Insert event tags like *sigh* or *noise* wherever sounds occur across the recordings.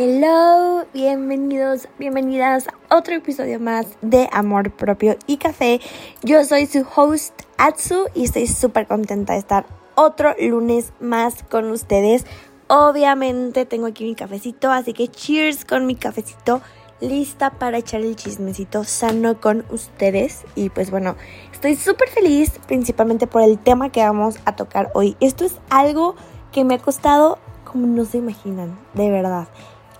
Hello, bienvenidos, bienvenidas a otro episodio más de Amor Propio y Café. Yo soy su host Atsu y estoy súper contenta de estar otro lunes más con ustedes. Obviamente tengo aquí mi cafecito, así que cheers con mi cafecito, lista para echar el chismecito sano con ustedes. Y pues bueno, estoy súper feliz principalmente por el tema que vamos a tocar hoy. Esto es algo que me ha costado como no se imaginan, de verdad.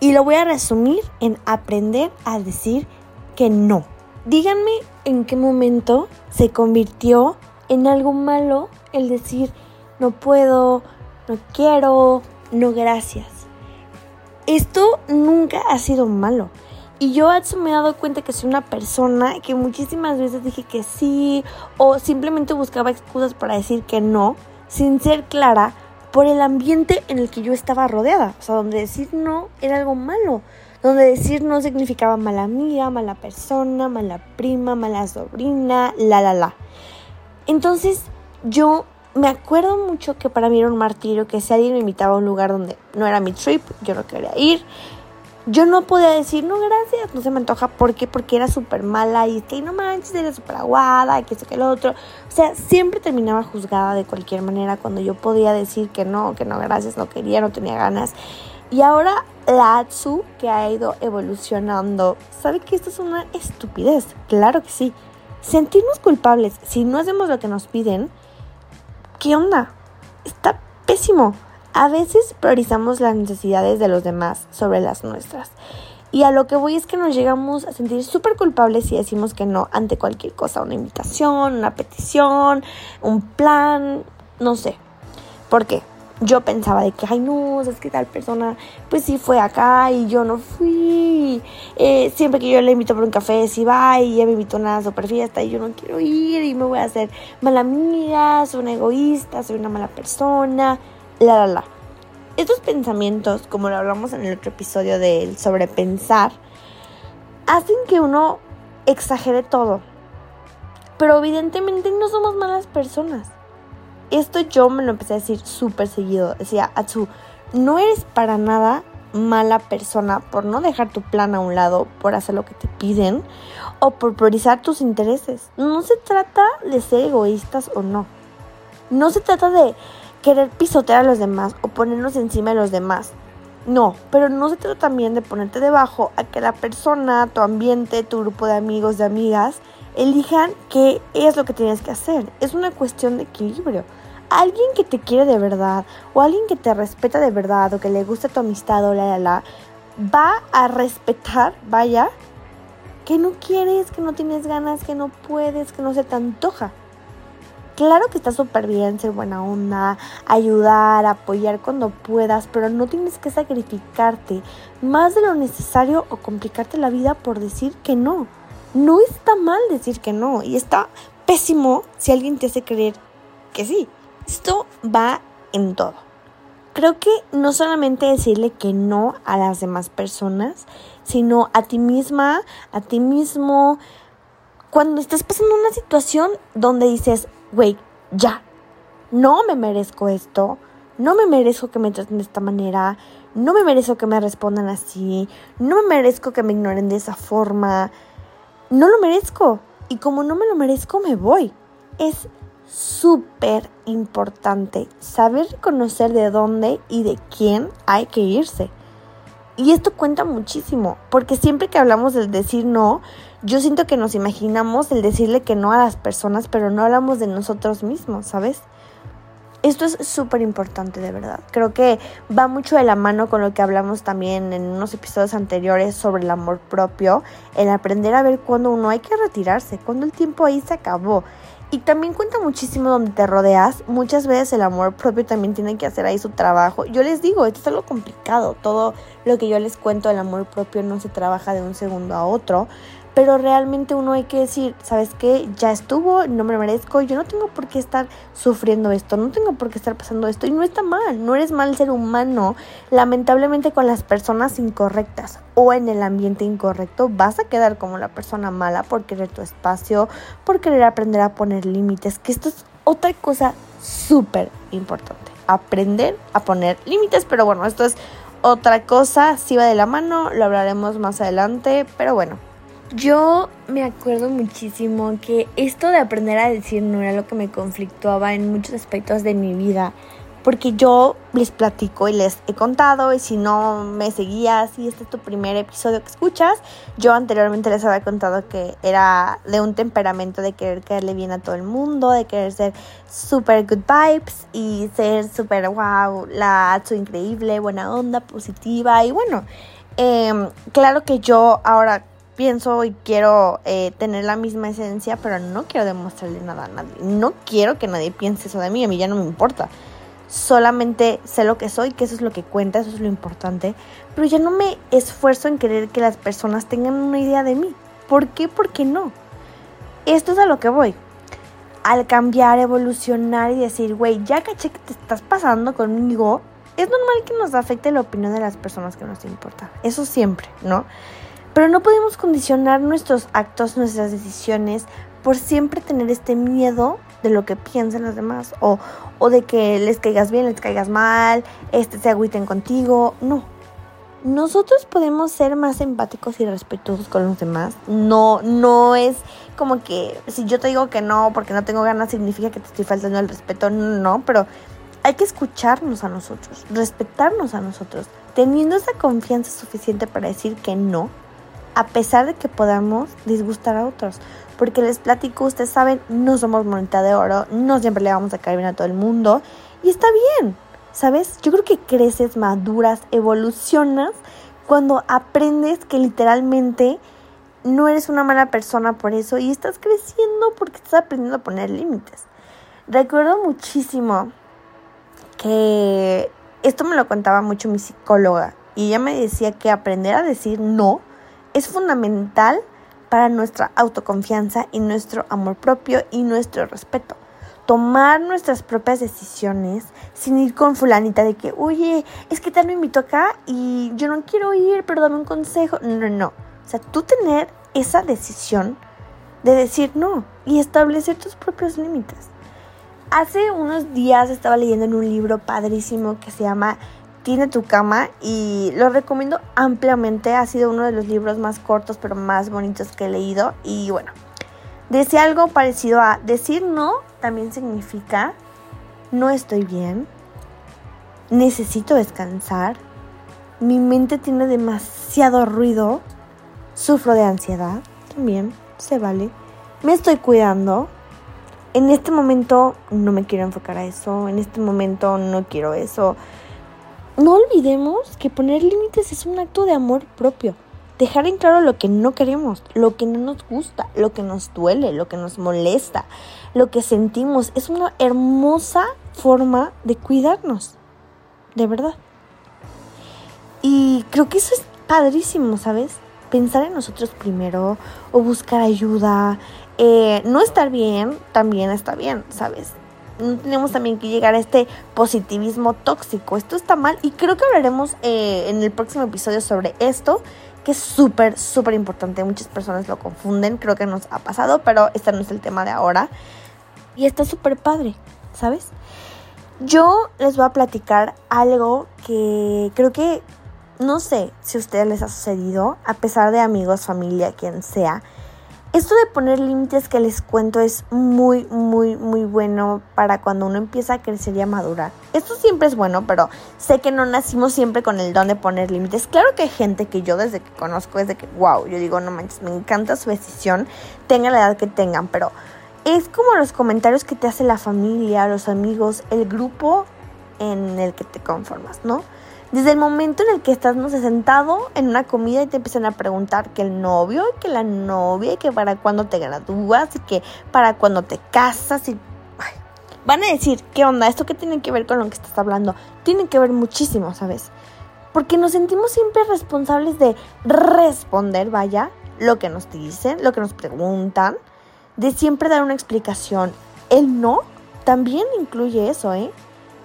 Y lo voy a resumir en aprender a decir que no. Díganme en qué momento se convirtió en algo malo el decir no puedo, no quiero, no gracias. Esto nunca ha sido malo. Y yo me he dado cuenta que soy una persona que muchísimas veces dije que sí o simplemente buscaba excusas para decir que no, sin ser clara por el ambiente en el que yo estaba rodeada. O sea, donde decir no era algo malo. Donde decir no significaba mala amiga, mala persona, mala prima, mala sobrina, la, la, la. Entonces, yo me acuerdo mucho que para mí era un martirio que si alguien me invitaba a un lugar donde no era mi trip, yo no quería ir yo no podía decir, no, gracias, no se me antoja. ¿Por qué? Porque era súper mala y que no manches, era súper aguada, que eso, que lo otro. O sea, siempre terminaba juzgada de cualquier manera cuando yo podía decir que no, que no, gracias, no quería, no tenía ganas. Y ahora la Atsu, que ha ido evolucionando, sabe que esto es una estupidez. Claro que sí. Sentirnos culpables si no hacemos lo que nos piden, ¿qué onda? Está pésimo. A veces priorizamos las necesidades de los demás sobre las nuestras. Y a lo que voy es que nos llegamos a sentir súper culpables si decimos que no ante cualquier cosa, una invitación, una petición, un plan, no sé. ¿Por qué? Yo pensaba de que, ay no, es que tal persona, pues sí fue acá y yo no fui. Eh, siempre que yo le invito por un café, sí va y ella me invitó a una super fiesta y yo no quiero ir y me voy a hacer mala amiga, soy una egoísta, soy una mala persona la, la, la. Estos pensamientos, como lo hablamos en el otro episodio del sobrepensar, hacen que uno exagere todo. Pero evidentemente no somos malas personas. Esto yo me lo empecé a decir súper seguido. Decía, Atsu, no eres para nada mala persona por no dejar tu plan a un lado, por hacer lo que te piden o por priorizar tus intereses. No se trata de ser egoístas o no. No se trata de querer pisotear a los demás o ponernos encima de los demás. No, pero no se trata también de ponerte debajo a que la persona, tu ambiente, tu grupo de amigos, de amigas, elijan qué es lo que tienes que hacer. Es una cuestión de equilibrio. Alguien que te quiere de verdad o alguien que te respeta de verdad o que le gusta tu amistad o la, la, la, va a respetar, vaya, que no quieres, que no tienes ganas, que no puedes, que no se te antoja. Claro que está súper bien ser buena onda, ayudar, apoyar cuando puedas, pero no tienes que sacrificarte más de lo necesario o complicarte la vida por decir que no. No está mal decir que no y está pésimo si alguien te hace creer que sí. Esto va en todo. Creo que no solamente decirle que no a las demás personas, sino a ti misma, a ti mismo, cuando estás pasando una situación donde dices, güey, ya, no me merezco esto, no me merezco que me traten de esta manera, no me merezco que me respondan así, no me merezco que me ignoren de esa forma, no lo merezco. Y como no me lo merezco, me voy. Es súper importante saber reconocer de dónde y de quién hay que irse. Y esto cuenta muchísimo, porque siempre que hablamos del decir no, yo siento que nos imaginamos el decirle que no a las personas, pero no hablamos de nosotros mismos, ¿sabes? Esto es súper importante, de verdad. Creo que va mucho de la mano con lo que hablamos también en unos episodios anteriores sobre el amor propio, el aprender a ver cuándo uno hay que retirarse, cuando el tiempo ahí se acabó. Y también cuenta muchísimo donde te rodeas. Muchas veces el amor propio también tiene que hacer ahí su trabajo. Yo les digo, esto es algo complicado. Todo lo que yo les cuento del amor propio no se trabaja de un segundo a otro pero realmente uno hay que decir, ¿sabes qué? Ya estuvo, no me lo merezco, yo no tengo por qué estar sufriendo esto, no tengo por qué estar pasando esto y no está mal, no eres mal ser humano, lamentablemente con las personas incorrectas o en el ambiente incorrecto vas a quedar como la persona mala por querer tu espacio, por querer aprender a poner límites, que esto es otra cosa súper importante, aprender a poner límites, pero bueno, esto es otra cosa, si va de la mano, lo hablaremos más adelante, pero bueno. Yo me acuerdo muchísimo que esto de aprender a decir no era lo que me conflictuaba en muchos aspectos de mi vida porque yo les platico y les he contado y si no me seguías y este es tu primer episodio que escuchas, yo anteriormente les había contado que era de un temperamento de querer caerle bien a todo el mundo, de querer ser super good vibes y ser super wow, la su increíble, buena onda, positiva y bueno, em, claro que yo ahora pienso y quiero eh, tener la misma esencia, pero no quiero demostrarle nada a nadie. No quiero que nadie piense eso de mí, a mí ya no me importa solamente sé lo que soy, que eso es lo que cuenta, eso es lo importante, pero ya no me esfuerzo en querer que las personas tengan una idea de mí. ¿Por qué? Porque no. Esto es a lo que voy. Al cambiar, evolucionar y decir, güey, ya caché que te estás pasando conmigo, es normal que nos afecte la opinión de las personas que nos importan. Eso siempre, ¿no? Pero no podemos condicionar nuestros actos, nuestras decisiones por siempre tener este miedo de lo que piensen los demás o, o de que les caigas bien, les caigas mal, este, se agüiten contigo. No. Nosotros podemos ser más empáticos y respetuosos con los demás. No, no es como que si yo te digo que no porque no tengo ganas significa que te estoy faltando el respeto. No, pero hay que escucharnos a nosotros, respetarnos a nosotros, teniendo esa confianza suficiente para decir que no, a pesar de que podamos disgustar a otros. Porque les platico, ustedes saben, no somos moneda de oro, no siempre le vamos a caer bien a todo el mundo. Y está bien, ¿sabes? Yo creo que creces, maduras, evolucionas cuando aprendes que literalmente no eres una mala persona por eso y estás creciendo porque estás aprendiendo a poner límites. Recuerdo muchísimo que esto me lo contaba mucho mi psicóloga y ella me decía que aprender a decir no es fundamental para nuestra autoconfianza y nuestro amor propio y nuestro respeto. Tomar nuestras propias decisiones sin ir con fulanita de que, oye, es que tal me invitó acá y yo no quiero ir, pero dame un consejo. No, no, no. O sea, tú tener esa decisión de decir no y establecer tus propios límites. Hace unos días estaba leyendo en un libro padrísimo que se llama tiene tu cama y lo recomiendo ampliamente. Ha sido uno de los libros más cortos pero más bonitos que he leído. Y bueno, decía algo parecido a decir no también significa no estoy bien, necesito descansar, mi mente tiene demasiado ruido, sufro de ansiedad, también se vale, me estoy cuidando. En este momento no me quiero enfocar a eso, en este momento no quiero eso no olvidemos que poner límites es un acto de amor propio. Dejar en claro lo que no queremos, lo que no nos gusta, lo que nos duele, lo que nos molesta, lo que sentimos. Es una hermosa forma de cuidarnos. De verdad. Y creo que eso es padrísimo, ¿sabes? Pensar en nosotros primero o buscar ayuda. Eh, no estar bien también está bien, ¿sabes? No tenemos también que llegar a este positivismo tóxico. Esto está mal y creo que hablaremos eh, en el próximo episodio sobre esto, que es súper, súper importante. Muchas personas lo confunden, creo que nos ha pasado, pero este no es el tema de ahora. Y está súper padre, ¿sabes? Yo les voy a platicar algo que creo que, no sé si a ustedes les ha sucedido, a pesar de amigos, familia, quien sea esto de poner límites que les cuento es muy, muy, muy bueno para cuando uno empieza a crecer y a madurar. Esto siempre es bueno, pero sé que no nacimos siempre con el don de poner límites. Claro que hay gente que yo desde que conozco, desde que, wow, yo digo, no manches, me encanta su decisión, tengan la edad que tengan, pero es como los comentarios que te hace la familia, los amigos, el grupo en el que te conformas, ¿no? Desde el momento en el que estás, no sé, sentado en una comida y te empiezan a preguntar que el novio, que la novia, y que para cuándo te gradúas, y que para cuándo te casas, y van a decir, ¿qué onda? ¿Esto qué tiene que ver con lo que estás hablando? Tiene que ver muchísimo, ¿sabes? Porque nos sentimos siempre responsables de responder, vaya, lo que nos dicen, lo que nos preguntan, de siempre dar una explicación. El no también incluye eso, ¿eh?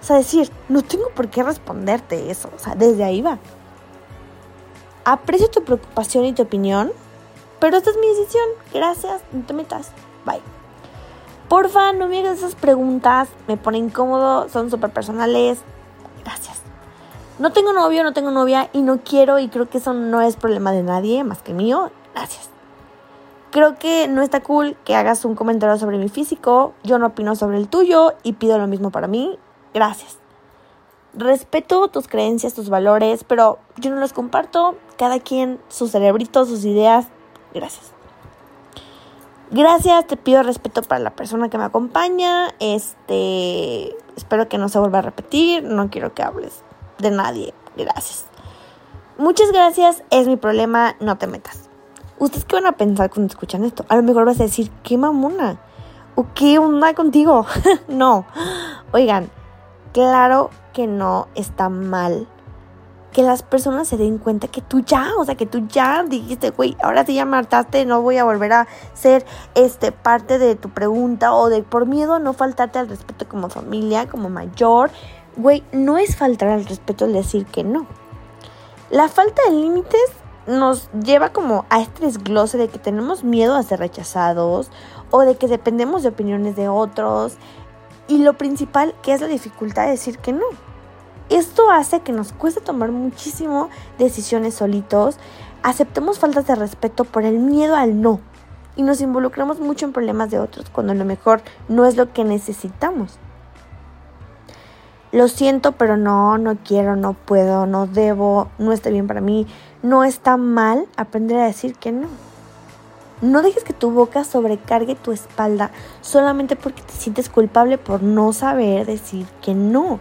O sea, decir, no tengo por qué responderte eso. O sea, desde ahí va. Aprecio tu preocupación y tu opinión, pero esta es mi decisión. Gracias, no te metas. Bye. Porfa, no me hagas esas preguntas. Me pone incómodo, son súper personales. Gracias. No tengo novio, no tengo novia y no quiero y creo que eso no es problema de nadie más que mío. Gracias. Creo que no está cool que hagas un comentario sobre mi físico, yo no opino sobre el tuyo y pido lo mismo para mí. Gracias. Respeto tus creencias, tus valores, pero yo no los comparto. Cada quien, sus cerebritos, sus ideas. Gracias. Gracias, te pido respeto para la persona que me acompaña. Este, espero que no se vuelva a repetir. No quiero que hables de nadie. Gracias. Muchas gracias, es mi problema, no te metas. ¿Ustedes qué van a pensar cuando escuchan esto? A lo mejor vas a decir, qué mamona. ¿O qué onda contigo? *laughs* no. Oigan, claro que no está mal que las personas se den cuenta que tú ya, o sea, que tú ya dijiste, güey, ahora sí ya me hartaste, no voy a volver a ser este parte de tu pregunta o de por miedo no faltarte al respeto como familia, como mayor. Güey, no es faltar al respeto el decir que no. La falta de límites nos lleva como a este desglose de que tenemos miedo a ser rechazados o de que dependemos de opiniones de otros y lo principal que es la dificultad de decir que no. Esto hace que nos cueste tomar muchísimo decisiones solitos, aceptemos faltas de respeto por el miedo al no y nos involucramos mucho en problemas de otros cuando a lo mejor no es lo que necesitamos. Lo siento, pero no, no quiero, no puedo, no debo, no está bien para mí. No está mal aprender a decir que no. No dejes que tu boca sobrecargue tu espalda solamente porque te sientes culpable por no saber decir que no.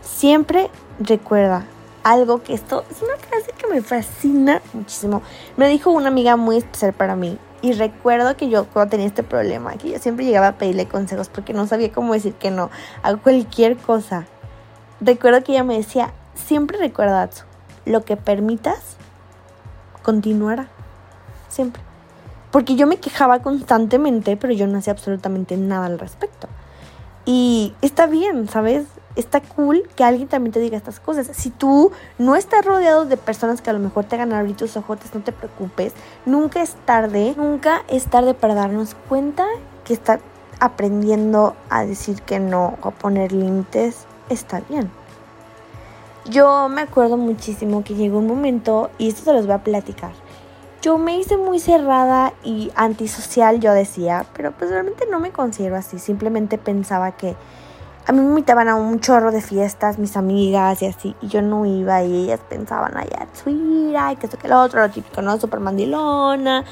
Siempre recuerda algo que esto es una frase que me fascina muchísimo. Me dijo una amiga muy especial para mí. Y recuerdo que yo cuando tenía este problema, que yo siempre llegaba a pedirle consejos porque no sabía cómo decir que no a cualquier cosa. Recuerdo que ella me decía, siempre recuerda, lo que permitas continuará. Siempre. Porque yo me quejaba constantemente, pero yo no hacía absolutamente nada al respecto. Y está bien, ¿sabes? está cool que alguien también te diga estas cosas. Si tú no estás rodeado de personas que a lo mejor te hagan abrir tus ojotes, no te preocupes. Nunca es tarde, nunca es tarde para darnos cuenta que está aprendiendo a decir que no o a poner límites. Está bien. Yo me acuerdo muchísimo que llegó un momento, y esto se los voy a platicar. Yo me hice muy cerrada y antisocial, yo decía, pero pues realmente no me considero así. Simplemente pensaba que a mí me invitaban a un chorro de fiestas, mis amigas y así, y yo no iba y ellas pensaban, ay, suira, y que esto que lo otro, lo típico, ¿no? Super mandilona,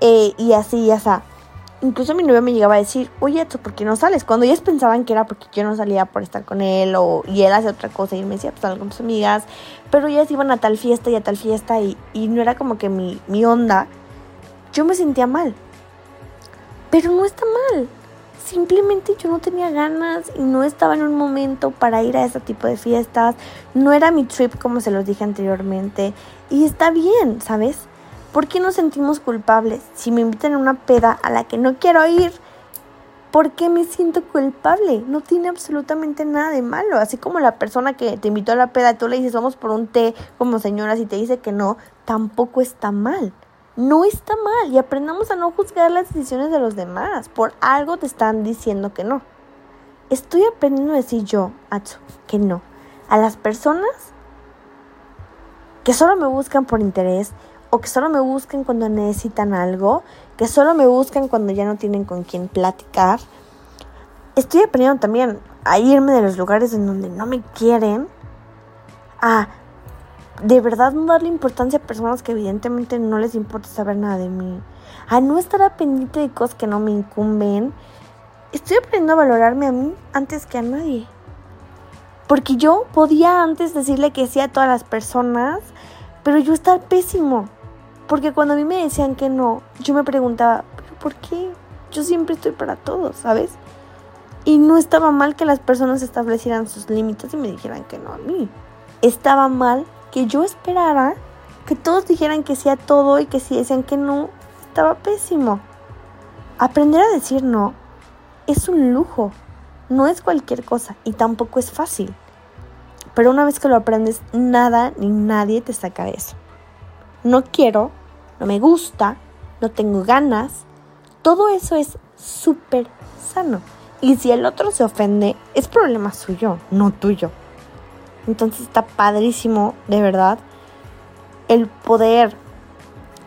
eh, y así, ya sea. Incluso mi novio me llegaba a decir, oye, ¿tú por qué no sales? Cuando ellas pensaban que era porque yo no salía por estar con él o, y él hacía otra cosa y me decía, pues salgo con sus amigas, pero ellas iban a tal fiesta y a tal fiesta y, y no era como que mi, mi onda, yo me sentía mal. Pero no está mal simplemente yo no tenía ganas y no estaba en un momento para ir a ese tipo de fiestas. No era mi trip como se los dije anteriormente. Y está bien, ¿sabes? ¿Por qué nos sentimos culpables? Si me invitan a una peda a la que no quiero ir, ¿por qué me siento culpable? No tiene absolutamente nada de malo. Así como la persona que te invitó a la peda, tú le dices vamos por un té como señoras y te dice que no, tampoco está mal no está mal y aprendamos a no juzgar las decisiones de los demás. Por algo te están diciendo que no. Estoy aprendiendo a decir yo, Atsu, que no. A las personas que solo me buscan por interés o que solo me buscan cuando necesitan algo, que solo me buscan cuando ya no tienen con quién platicar. Estoy aprendiendo también a irme de los lugares en donde no me quieren, a de verdad no darle importancia a personas que evidentemente no les importa saber nada de mí, a no estar pendiente de cosas que no me incumben. Estoy aprendiendo a valorarme a mí antes que a nadie. Porque yo podía antes decirle que sí a todas las personas, pero yo estaba pésimo. Porque cuando a mí me decían que no, yo me preguntaba, ¿pero por qué? Yo siempre estoy para todos, ¿sabes? Y no estaba mal que las personas establecieran sus límites y me dijeran que no a mí. Estaba mal que yo esperara que todos dijeran que sí a todo y que si decían que no, estaba pésimo. Aprender a decir no es un lujo, no es cualquier cosa y tampoco es fácil. Pero una vez que lo aprendes, nada ni nadie te saca de eso. No quiero, no me gusta, no tengo ganas. Todo eso es súper sano. Y si el otro se ofende, es problema suyo, no tuyo. Entonces está padrísimo, de verdad, el poder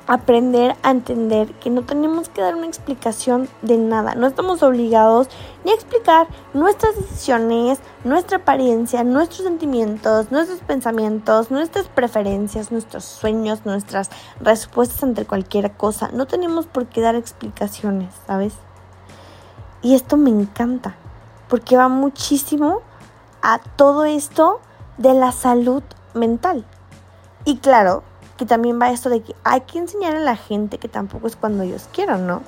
aprender a entender que no tenemos que dar una explicación de nada. No estamos obligados ni a explicar nuestras decisiones, nuestra apariencia, nuestros sentimientos, nuestros pensamientos, nuestras preferencias, nuestros sueños, nuestras respuestas ante cualquier cosa. No tenemos por qué dar explicaciones, ¿sabes? Y esto me encanta, porque va muchísimo a todo esto de la salud mental. Y claro, que también va esto de que hay que enseñar a la gente que tampoco es cuando ellos quieran, ¿no?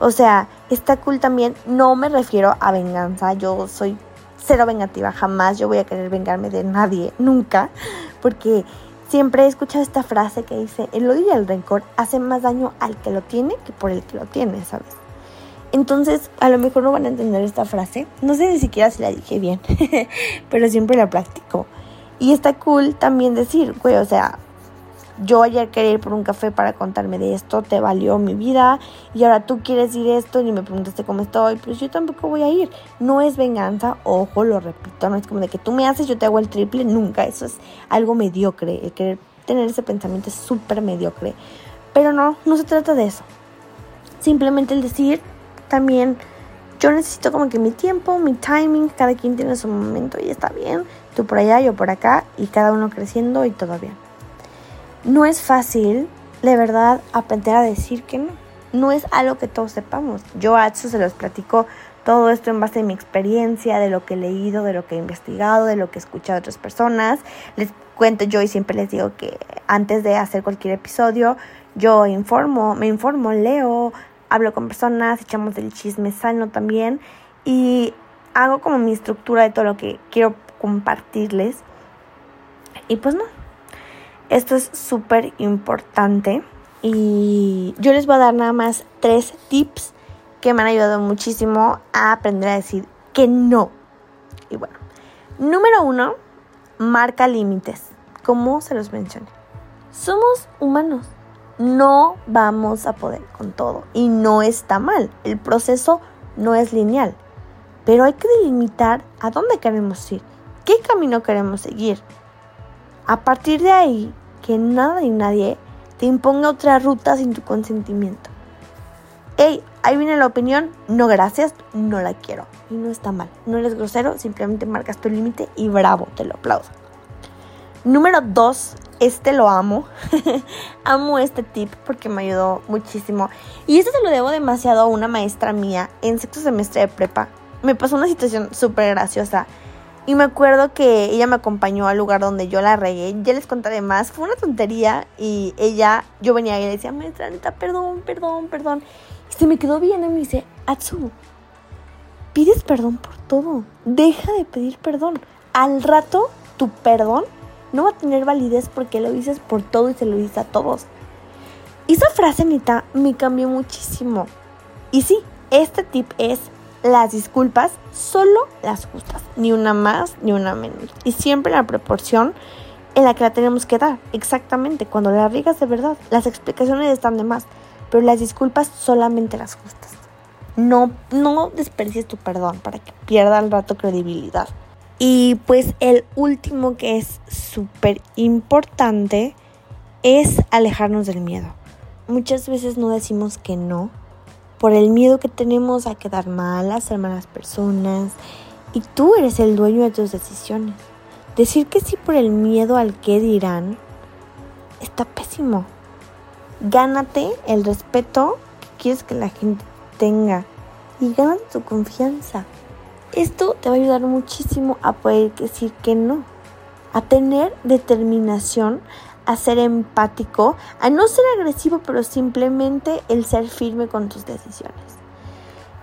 O sea, está cool también, no me refiero a venganza, yo soy cero vengativa, jamás yo voy a querer vengarme de nadie, *laughs* nunca, porque siempre he escuchado esta frase que dice, el odio y el rencor hacen más daño al que lo tiene que por el que lo tiene, ¿sabes? Entonces, a lo mejor no van a entender esta frase, no sé ni siquiera si la dije bien, *laughs* pero siempre la practico. Y está cool también decir, güey, o sea, yo ayer quería ir por un café para contarme de esto, te valió mi vida y ahora tú quieres ir esto y me preguntaste cómo estoy, pues yo tampoco voy a ir. No es venganza, ojo, lo repito, no es como de que tú me haces, yo te hago el triple, nunca, eso es algo mediocre, el querer tener ese pensamiento es súper mediocre. Pero no, no se trata de eso. Simplemente el decir también, yo necesito como que mi tiempo, mi timing, cada quien tiene su momento y está bien, tú por allá, yo por acá y cada uno creciendo y todo bien. No es fácil, de verdad, aprender a decir que no. No es algo que todos sepamos. Yo a eso se los platico todo esto en base a mi experiencia, de lo que he leído, de lo que he investigado, de lo que he escuchado otras personas. Les cuento yo y siempre les digo que antes de hacer cualquier episodio, yo informo, me informo, leo, hablo con personas, echamos del chisme sano también y hago como mi estructura de todo lo que quiero compartirles. Y pues no, esto es súper importante y yo les voy a dar nada más tres tips que me han ayudado muchísimo a aprender a decir que no. Y bueno, número uno, marca límites. Como se los mencioné, somos humanos. No vamos a poder con todo y no está mal. El proceso no es lineal, pero hay que delimitar a dónde queremos ir, qué camino queremos seguir. A partir de ahí, que nada ni nadie te imponga otra ruta sin tu consentimiento. Hey, ahí viene la opinión, no gracias, no la quiero. Y no está mal, no eres grosero, simplemente marcas tu límite y bravo, te lo aplaudo. Número dos, este lo amo. *laughs* amo este tip porque me ayudó muchísimo. Y esto se lo debo demasiado a una maestra mía en sexto semestre de prepa. Me pasó una situación súper graciosa. Y me acuerdo que ella me acompañó al lugar donde yo la regué. Ya les contaré más. Fue una tontería. Y ella, yo venía y le decía, maestra, neta, perdón, perdón, perdón. Y se me quedó bien y me dice, Atsu, pides perdón por todo. Deja de pedir perdón. Al rato, tu perdón no va a tener validez porque lo dices por todo y se lo dices a todos. Esa frase, neta, me cambió muchísimo. Y sí, este tip es las disculpas solo las justas, ni una más ni una menos. Y siempre la proporción en la que la tenemos que dar. Exactamente, cuando la riegas de verdad, las explicaciones están de más, pero las disculpas solamente las justas. No, no desperdicies tu perdón para que pierda al rato credibilidad. Y pues el último que es súper importante es alejarnos del miedo. Muchas veces no decimos que no por el miedo que tenemos a quedar mal, a ser malas personas. Y tú eres el dueño de tus decisiones. Decir que sí por el miedo al que dirán está pésimo. Gánate el respeto que quieres que la gente tenga y gana tu confianza. Esto te va a ayudar muchísimo a poder decir que no, a tener determinación, a ser empático, a no ser agresivo, pero simplemente el ser firme con tus decisiones.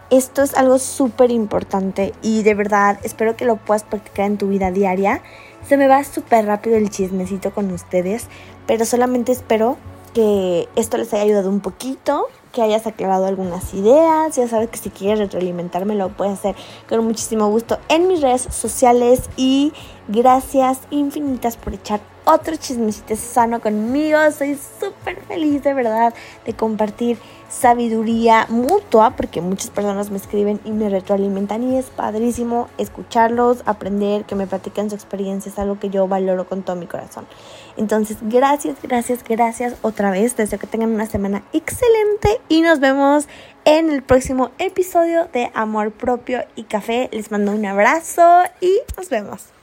Esto es algo súper importante y de verdad espero que lo puedas practicar en tu vida diaria. Se me va súper rápido el chismecito con ustedes, pero solamente espero que esto les haya ayudado un poquito, que hayas aclarado algunas ideas. Ya sabes que si quieres retroalimentarme lo puedes hacer con muchísimo gusto en mis redes sociales y gracias infinitas por echar otro chismecito sano conmigo. Soy súper feliz de verdad de compartir sabiduría mutua porque muchas personas me escriben y me retroalimentan y es padrísimo escucharlos, aprender, que me platiquen su experiencia, es algo que yo valoro con todo mi corazón. Entonces, gracias, gracias, gracias otra vez. Deseo que tengan una semana excelente y nos vemos en el próximo episodio de Amor Propio y Café. Les mando un abrazo y nos vemos.